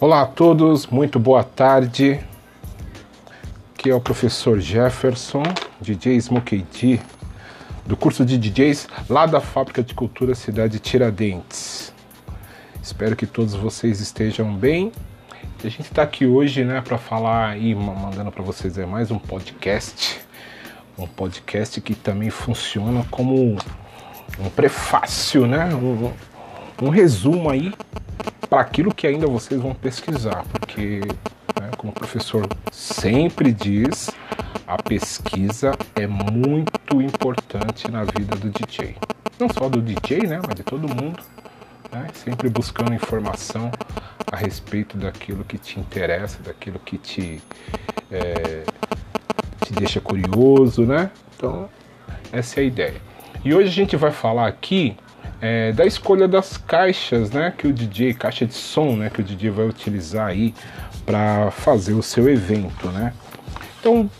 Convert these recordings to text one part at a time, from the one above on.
Olá a todos, muito boa tarde. Aqui é o professor Jefferson, DJ Smokey D, do curso de DJs lá da Fábrica de Cultura Cidade Tiradentes. Espero que todos vocês estejam bem. A gente está aqui hoje, né, para falar e mandando para vocês é mais um podcast, um podcast que também funciona como um prefácio, né, um, um resumo aí para aquilo que ainda vocês vão pesquisar, porque, né, como o professor sempre diz, a pesquisa é muito importante na vida do DJ. Não só do DJ, né, mas de todo mundo. Né, sempre buscando informação a respeito daquilo que te interessa, daquilo que te, é, te deixa curioso, né? Então, essa é a ideia. E hoje a gente vai falar aqui é, da escolha das caixas, né, que o DJ, caixa de som, né, que o DJ vai utilizar aí para fazer o seu evento, né. Então,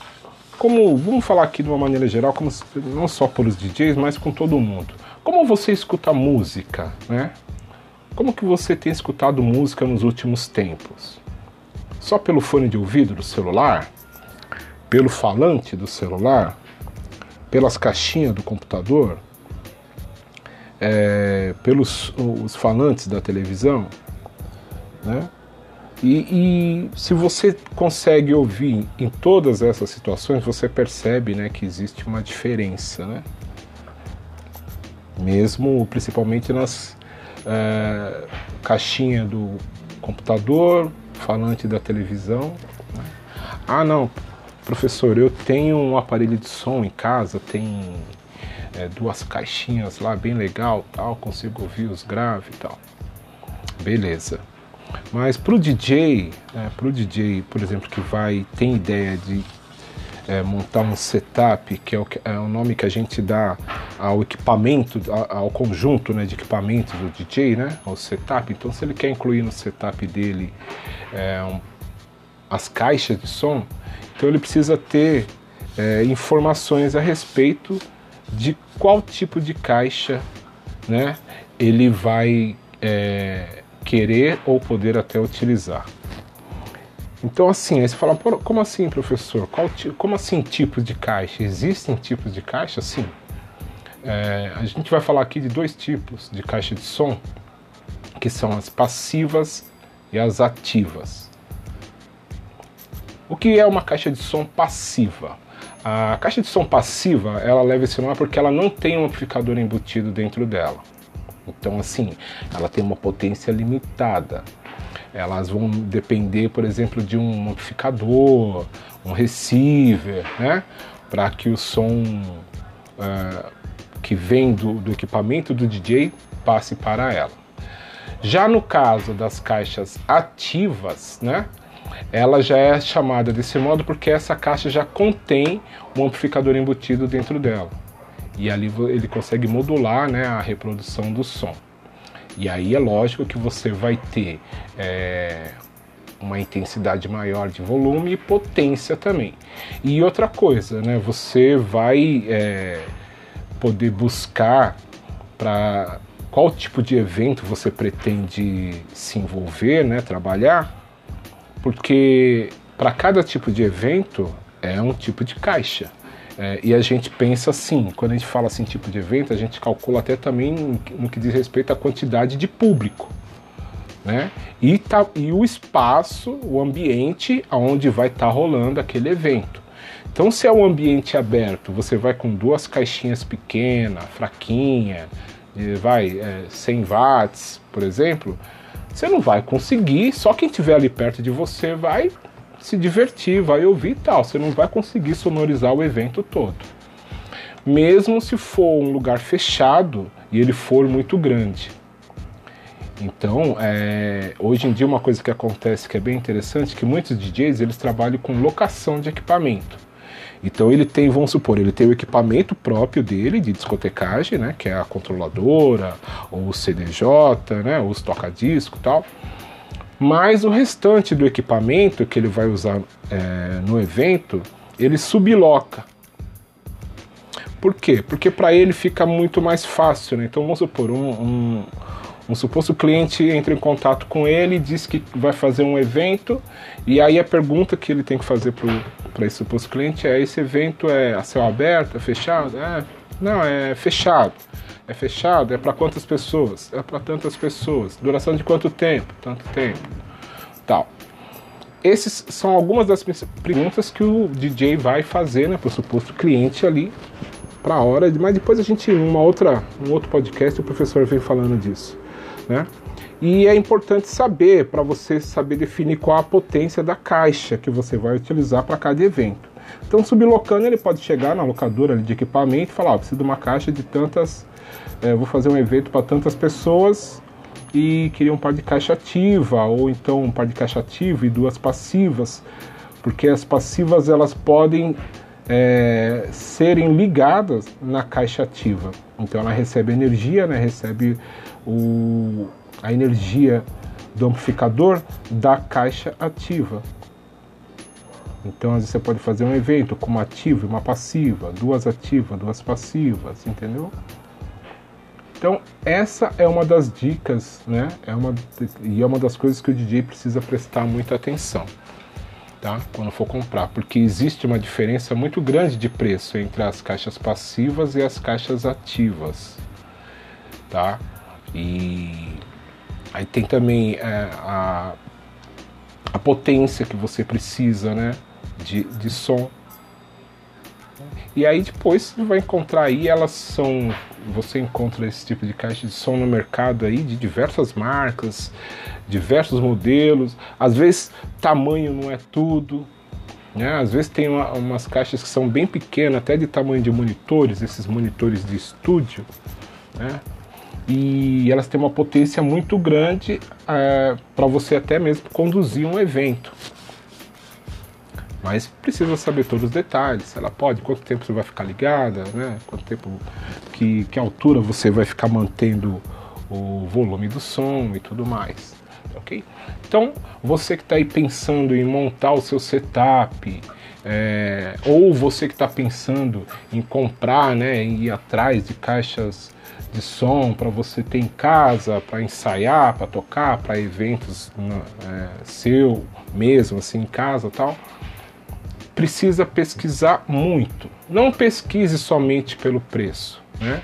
como vamos falar aqui de uma maneira geral, como não só para os DJs, mas com todo mundo. Como você escuta música, né? Como que você tem escutado música nos últimos tempos? Só pelo fone de ouvido do celular? Pelo falante do celular? Pelas caixinhas do computador? É, pelos os falantes da televisão, né? E, e, se você consegue ouvir em todas essas situações, você percebe, né, que existe uma diferença, né? Mesmo, principalmente nas é, caixinha do computador, falante da televisão. Né? Ah, não, professor, eu tenho um aparelho de som em casa, tem é, duas caixinhas lá bem legal, tal, consigo ouvir os graves e tal. Beleza. Mas pro DJ, né, pro DJ, por exemplo, que vai tem ideia de é, montar um setup, que é o, é o, nome que a gente dá ao equipamento, ao conjunto né, de equipamentos do DJ, né, ao setup. Então, se ele quer incluir no setup dele é, um, as caixas de som, então ele precisa ter é, informações a respeito de qual tipo de caixa né, ele vai é, querer ou poder até utilizar. Então, assim, aí você fala, como assim, professor? Qual, como assim tipos de caixa? Existem tipos de caixa? Sim. É, a gente vai falar aqui de dois tipos de caixa de som, que são as passivas e as ativas. O que é uma caixa de som passiva? A caixa de som passiva, ela leva esse nome porque ela não tem um amplificador embutido dentro dela. Então, assim, ela tem uma potência limitada. Elas vão depender, por exemplo, de um amplificador, um receiver, né? Para que o som uh, que vem do, do equipamento do DJ passe para ela. Já no caso das caixas ativas, né? Ela já é chamada desse modo porque essa caixa já contém um amplificador embutido dentro dela. E ali ele consegue modular né, a reprodução do som. E aí é lógico que você vai ter é, uma intensidade maior de volume e potência também. E outra coisa, né, você vai é, poder buscar para qual tipo de evento você pretende se envolver, né, trabalhar porque para cada tipo de evento é um tipo de caixa. É, e a gente pensa assim, quando a gente fala assim tipo de evento, a gente calcula até também no que diz respeito à quantidade de público. Né? E, tá, e o espaço, o ambiente onde vai estar tá rolando aquele evento. Então, se é um ambiente aberto, você vai com duas caixinhas pequenas, fraquinha, vai é, 100 watts, por exemplo, você não vai conseguir, só quem estiver ali perto de você vai se divertir, vai ouvir e tal. Você não vai conseguir sonorizar o evento todo. Mesmo se for um lugar fechado e ele for muito grande. Então, é, hoje em dia uma coisa que acontece que é bem interessante, que muitos DJs eles trabalham com locação de equipamento. Então ele tem, vamos supor, ele tem o equipamento próprio dele de discotecagem, né, que é a controladora, ou o CDJ, né, ou os toca-disco tal. Mas o restante do equipamento que ele vai usar é, no evento, ele subloca. Por quê? Porque para ele fica muito mais fácil, né? Então vamos supor, um, um, Um suposto cliente entra em contato com ele, diz que vai fazer um evento, e aí a pergunta que ele tem que fazer para esse suposto cliente é: esse evento é a céu aberto, é fechado? É, não, é fechado. É fechado? É para quantas pessoas? É para tantas pessoas. Duração de quanto tempo? Tanto tempo. Tal. Esses são algumas das perguntas que o DJ vai fazer né, para o suposto cliente ali para a hora, mas depois a gente, uma outra, um outro podcast, o professor vem falando disso, né? E é importante saber, para você saber definir qual a potência da caixa que você vai utilizar para cada evento. Então, sublocando ele pode chegar na locadora de equipamento e falar: oh, preciso de uma caixa de tantas, é, vou fazer um evento para tantas pessoas e queria um par de caixa ativa, ou então um par de caixa ativa e duas passivas, porque as passivas elas podem é, serem ligadas na caixa ativa. Então ela recebe energia, né, recebe o, a energia do amplificador da caixa ativa. Então, às vezes você pode fazer um evento com uma ativa e uma passiva, duas ativas, duas passivas, entendeu? Então, essa é uma das dicas, né? É uma, e é uma das coisas que o DJ precisa prestar muita atenção tá? quando for comprar, porque existe uma diferença muito grande de preço entre as caixas passivas e as caixas ativas. Tá? E aí tem também é, a, a potência que você precisa né? de, de som. E aí depois você vai encontrar aí, elas são. Você encontra esse tipo de caixa de som no mercado aí de diversas marcas, diversos modelos. Às vezes tamanho não é tudo. Né? Às vezes tem uma, umas caixas que são bem pequenas, até de tamanho de monitores, esses monitores de estúdio. Né? E elas têm uma potência muito grande é, para você até mesmo conduzir um evento. Mas precisa saber todos os detalhes. Ela pode, quanto tempo você vai ficar ligada, né? Quanto tempo, que, que altura você vai ficar mantendo o volume do som e tudo mais ok? Então, você que está aí pensando em montar o seu setup, é, ou você que está pensando em comprar, né, ir atrás de caixas de som para você ter em casa, para ensaiar, para tocar, para eventos é, seu mesmo, assim, em casa tal, precisa pesquisar muito. Não pesquise somente pelo preço, né?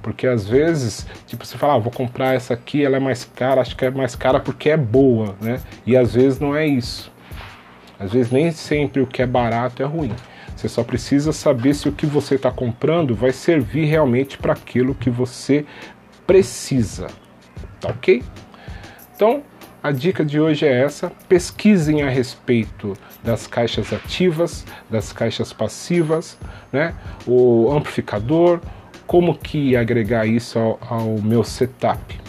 Porque às vezes, tipo, você fala, ah, vou comprar essa aqui, ela é mais cara, acho que é mais cara porque é boa, né? E às vezes não é isso. Às vezes nem sempre o que é barato é ruim. Você só precisa saber se o que você está comprando vai servir realmente para aquilo que você precisa. Tá ok? Então, a dica de hoje é essa: pesquisem a respeito das caixas ativas, das caixas passivas, né? O amplificador, como que agregar isso ao, ao meu setup,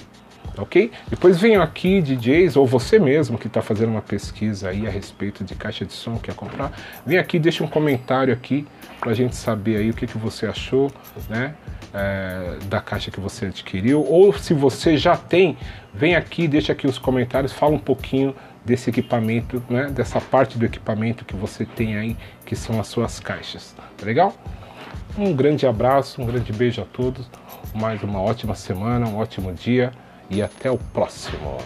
ok? Depois venham aqui DJs ou você mesmo que está fazendo uma pesquisa aí a respeito de caixa de som que quer comprar, vem aqui deixa um comentário aqui para a gente saber aí o que, que você achou, né? É, da caixa que você adquiriu ou se você já tem, vem aqui, deixa aqui os comentários, fala um pouquinho desse equipamento, né? Dessa parte do equipamento que você tem aí, que são as suas caixas, tá legal? Um grande abraço, um grande beijo a todos, mais uma ótima semana, um ótimo dia e até o próximo.